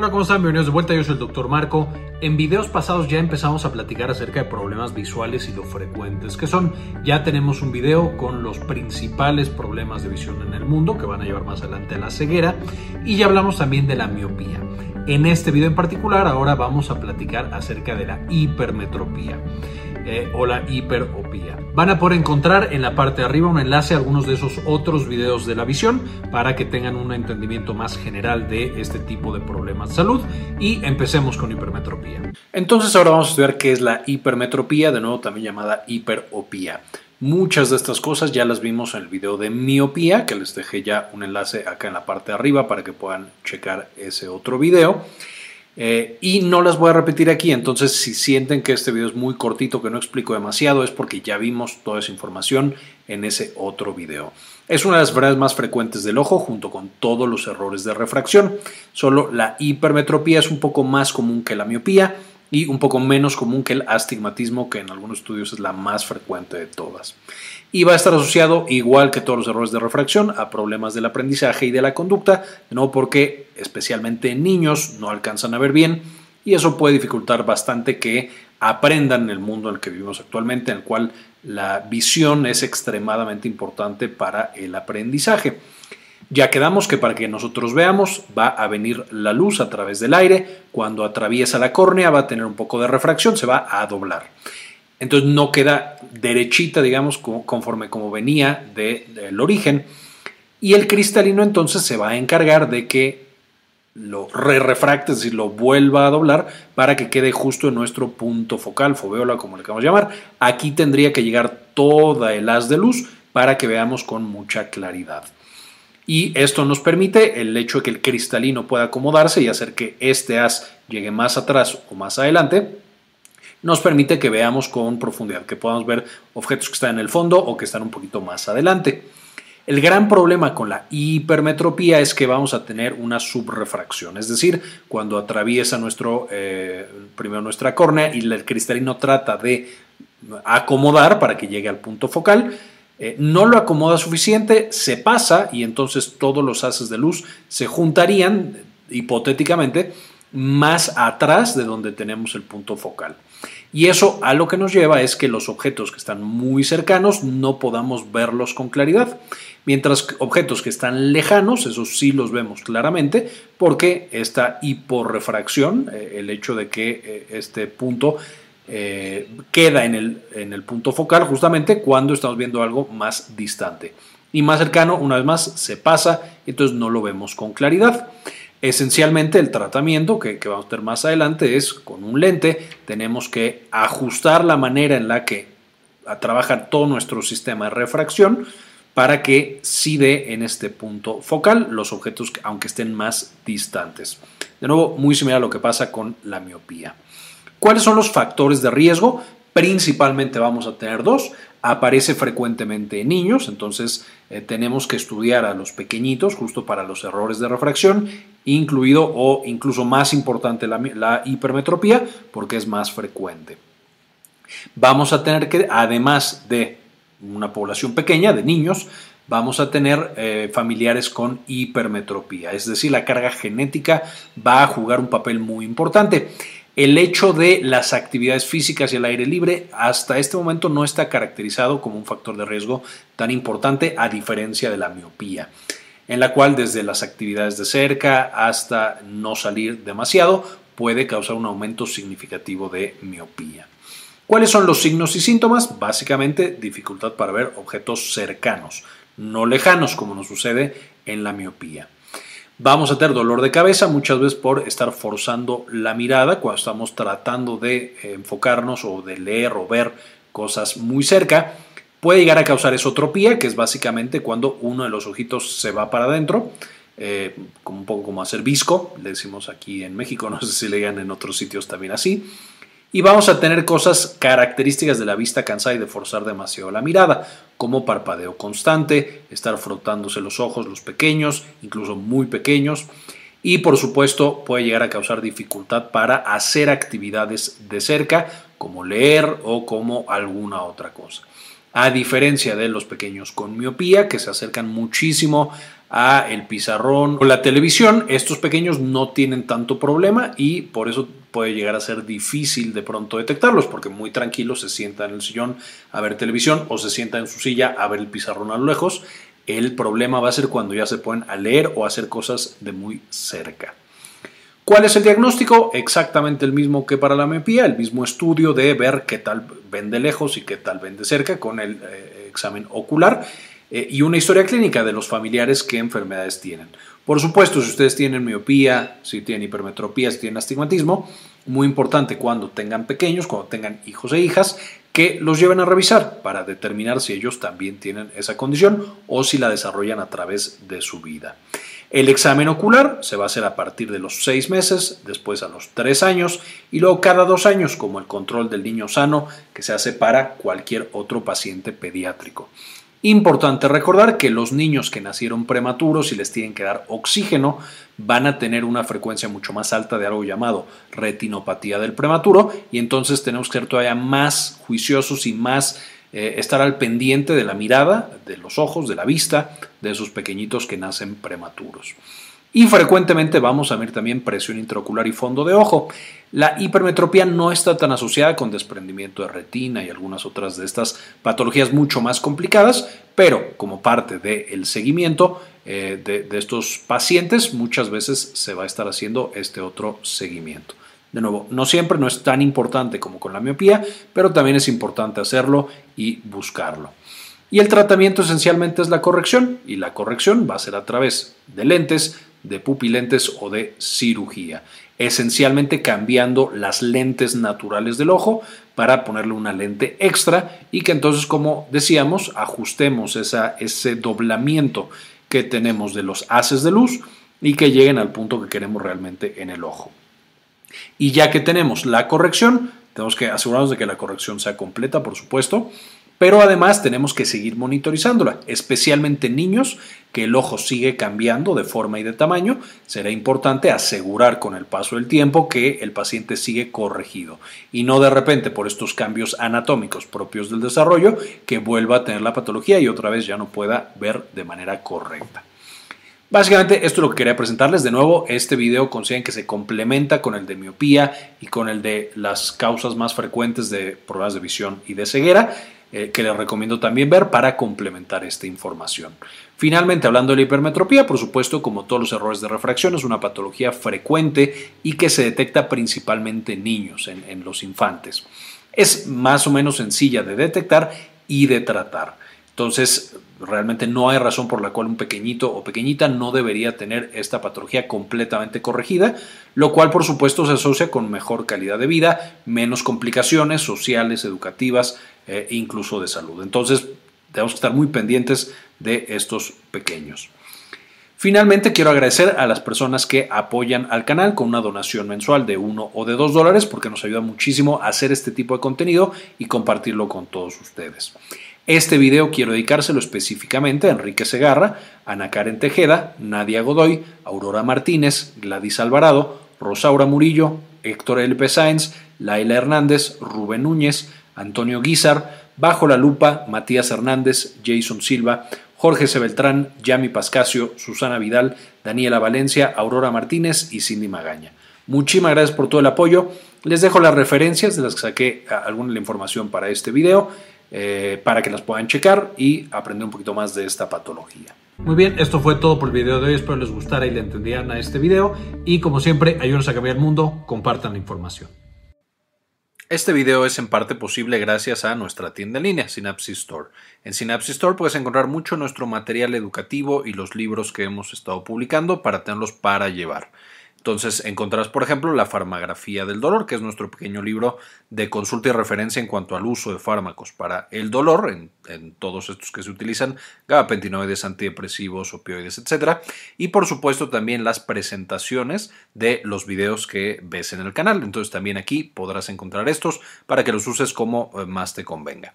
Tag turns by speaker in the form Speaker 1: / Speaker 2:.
Speaker 1: Hola, ¿cómo están? Bienvenidos de vuelta, yo soy el Dr. Marco. En videos pasados ya empezamos a platicar acerca de problemas visuales y lo frecuentes que son. Ya tenemos un video con los principales problemas de visión en el mundo que van a llevar más adelante a la ceguera y ya hablamos también de la miopía. En este video en particular ahora vamos a platicar acerca de la hipermetropía eh, o la hiperopía. Van a poder encontrar en la parte de arriba un enlace a algunos de esos otros videos de la visión para que tengan un entendimiento más general de este tipo de problemas de salud y empecemos con hipermetropía. Entonces ahora vamos a estudiar qué es la hipermetropía, de nuevo también llamada hiperopía. Muchas de estas cosas ya las vimos en el video de miopía, que les dejé ya un enlace acá en la parte de arriba para que puedan checar ese otro video. Eh, y no las voy a repetir aquí, entonces si sienten que este video es muy cortito, que no explico demasiado, es porque ya vimos toda esa información en ese otro video. Es una de las enfermedades más frecuentes del ojo junto con todos los errores de refracción. Solo la hipermetropía es un poco más común que la miopía y un poco menos común que el astigmatismo, que en algunos estudios es la más frecuente de todas. Y va a estar asociado, igual que todos los errores de refracción, a problemas del aprendizaje y de la conducta, no porque especialmente en niños no alcanzan a ver bien y eso puede dificultar bastante que aprendan en el mundo en el que vivimos actualmente, en el cual la visión es extremadamente importante para el aprendizaje. Ya quedamos que para que nosotros veamos va a venir la luz a través del aire, cuando atraviesa la córnea va a tener un poco de refracción, se va a doblar. Entonces no queda derechita, digamos, conforme como venía del origen. Y el cristalino entonces se va a encargar de que lo re-refracte, es decir, lo vuelva a doblar para que quede justo en nuestro punto focal, foveola como le queramos llamar. Aquí tendría que llegar toda el haz de luz para que veamos con mucha claridad y esto nos permite el hecho de que el cristalino pueda acomodarse y hacer que este haz llegue más atrás o más adelante, nos permite que veamos con profundidad, que podamos ver objetos que están en el fondo o que están un poquito más adelante. El gran problema con la hipermetropía es que vamos a tener una subrefracción, es decir, cuando atraviesa nuestro, eh, primero nuestra córnea y el cristalino trata de acomodar para que llegue al punto focal, eh, no lo acomoda suficiente, se pasa y entonces todos los haces de luz se juntarían, hipotéticamente, más atrás de donde tenemos el punto focal. Y eso a lo que nos lleva es que los objetos que están muy cercanos no podamos verlos con claridad, mientras que objetos que están lejanos, esos sí los vemos claramente, porque esta hiporrefracción, eh, el hecho de que eh, este punto eh, queda en el, en el punto focal justamente cuando estamos viendo algo más distante. Y más cercano, una vez más, se pasa, entonces no lo vemos con claridad. Esencialmente el tratamiento que, vamos a tener más adelante es con un lente, tenemos que ajustar la manera en la que trabaja todo nuestro sistema de refracción para que sí dé en este punto focal los objetos aunque estén más distantes. De nuevo, muy similar a lo que pasa con la miopía. ¿Cuáles son los factores de riesgo? Principalmente vamos a tener dos. Aparece frecuentemente en niños, entonces eh, tenemos que estudiar a los pequeñitos justo para los errores de refracción, incluido o incluso más importante la, hipermetropía porque es más frecuente. Vamos a tener que, además de una población pequeña de niños, vamos a tener eh, familiares con hipermetropía, es decir, la carga genética va a jugar un papel muy importante. El hecho de las actividades físicas y el aire libre hasta este momento no está caracterizado como un factor de riesgo tan importante a diferencia de la miopía, en la cual desde las actividades de cerca hasta no salir demasiado puede causar un aumento significativo de miopía. ¿Cuáles son los signos y síntomas? Básicamente dificultad para ver objetos cercanos, no lejanos como nos sucede en la miopía. Vamos a tener dolor de cabeza muchas veces por estar forzando la mirada cuando estamos tratando de eh, enfocarnos o de leer o ver cosas muy cerca. Puede llegar a causar esotropía, que es básicamente cuando uno de los ojitos se va para adentro, eh, como un poco como hacer visco, le decimos aquí en México, no sé si le digan en otros sitios también así. Y vamos a tener cosas características de la vista cansada y de forzar demasiado la mirada, como parpadeo constante, estar frotándose los ojos, los pequeños, incluso muy pequeños. Y por supuesto puede llegar a causar dificultad para hacer actividades de cerca, como leer o como alguna otra cosa. A diferencia de los pequeños con miopía, que se acercan muchísimo a el pizarrón o la televisión, estos pequeños no tienen tanto problema y por eso puede llegar a ser difícil de pronto detectarlos porque muy tranquilos se sientan en el sillón a ver televisión o se sientan en su silla a ver el pizarrón a lo lejos. El problema va a ser cuando ya se ponen a leer o hacer cosas de muy cerca. ¿Cuál es el diagnóstico? Exactamente el mismo que para la miopía, el mismo estudio de ver qué tal ven de lejos y qué tal ven de cerca con el eh, examen ocular eh, y una historia clínica de los familiares qué enfermedades tienen. Por supuesto, si ustedes tienen miopía, si tienen hipermetropía, si tienen astigmatismo, muy importante cuando tengan pequeños, cuando tengan hijos e hijas, que los lleven a revisar para determinar si ellos también tienen esa condición o si la desarrollan a través de su vida. El examen ocular se va a hacer a partir de los seis meses, después a los tres años y luego cada dos años como el control del niño sano que se hace para cualquier otro paciente pediátrico. Importante recordar que los niños que nacieron prematuros y les tienen que dar oxígeno van a tener una frecuencia mucho más alta de algo llamado retinopatía del prematuro y entonces tenemos que ser todavía más juiciosos y más eh, estar al pendiente de la mirada, de los ojos, de la vista de esos pequeñitos que nacen prematuros. Y frecuentemente vamos a ver también presión intraocular y fondo de ojo. La hipermetropía no está tan asociada con desprendimiento de retina y algunas otras de estas patologías mucho más complicadas, pero como parte del seguimiento eh, de estos pacientes muchas veces se va a estar haciendo este otro seguimiento. De nuevo, no siempre no es tan importante como con la miopía, pero también es importante hacerlo y buscarlo. Y el tratamiento esencialmente es la corrección, y la corrección va a ser a través de lentes, de pupilentes o de cirugía, esencialmente cambiando las lentes naturales del ojo para ponerle una lente extra y que entonces, como decíamos, ajustemos esa, ese doblamiento que tenemos de los haces de luz y que lleguen al punto que queremos realmente en el ojo. Y ya que tenemos la corrección, tenemos que asegurarnos de que la corrección sea completa, por supuesto, pero además tenemos que seguir monitorizándola, especialmente en niños que el ojo sigue cambiando de forma y de tamaño. Será importante asegurar con el paso del tiempo que el paciente sigue corregido y no de repente por estos cambios anatómicos propios del desarrollo que vuelva a tener la patología y otra vez ya no pueda ver de manera correcta. Básicamente esto es lo que quería presentarles. De nuevo, este video consiguen que se complementa con el de miopía y con el de las causas más frecuentes de problemas de visión y de ceguera, eh, que les recomiendo también ver para complementar esta información. Finalmente, hablando de la hipermetropía, por supuesto, como todos los errores de refracción, es una patología frecuente y que se detecta principalmente en niños, en los infantes. Es más o menos sencilla de detectar y de tratar. Entonces, realmente no hay razón por la cual un pequeñito o pequeñita no debería tener esta patología completamente corregida, lo cual por supuesto se asocia con mejor calidad de vida, menos complicaciones sociales, educativas e incluso de salud. Entonces, tenemos que estar muy pendientes de estos pequeños. Finalmente, quiero agradecer a las personas que apoyan al canal con una donación mensual de 1 o de 2 dólares porque nos ayuda muchísimo a hacer este tipo de contenido y compartirlo con todos ustedes. Este video quiero dedicárselo específicamente a Enrique Segarra, Ana Karen Tejeda, Nadia Godoy, Aurora Martínez, Gladys Alvarado, Rosaura Murillo, Héctor L. Sáenz, Laila Hernández, Rubén Núñez, Antonio Guizar, Bajo la Lupa, Matías Hernández, Jason Silva, Jorge Sebeltrán, Yami Pascasio, Susana Vidal, Daniela Valencia, Aurora Martínez y Cindy Magaña. Muchísimas gracias por todo el apoyo. Les dejo las referencias de las que saqué alguna de la información para este video. Eh, para que las puedan checar y aprender un poquito más de esta patología. Muy bien, esto fue todo por el video de hoy. Espero les gustara y le entendieran a este video. Y como siempre, ayúdenos a cambiar el mundo, compartan la información. Este video es en parte posible gracias a nuestra tienda en línea, Synapsis Store. En Synapsis Store puedes encontrar mucho nuestro material educativo y los libros que hemos estado publicando para tenerlos para llevar. Entonces encontrarás, por ejemplo, la farmagrafía del dolor, que es nuestro pequeño libro de consulta y referencia en cuanto al uso de fármacos para el dolor, en, todos estos que se utilizan, gabapentinoides, antidepresivos, opioides, etc. Y por supuesto también las presentaciones de los videos que ves en el canal. Entonces también aquí podrás encontrar estos para que los uses como eh, más te convenga.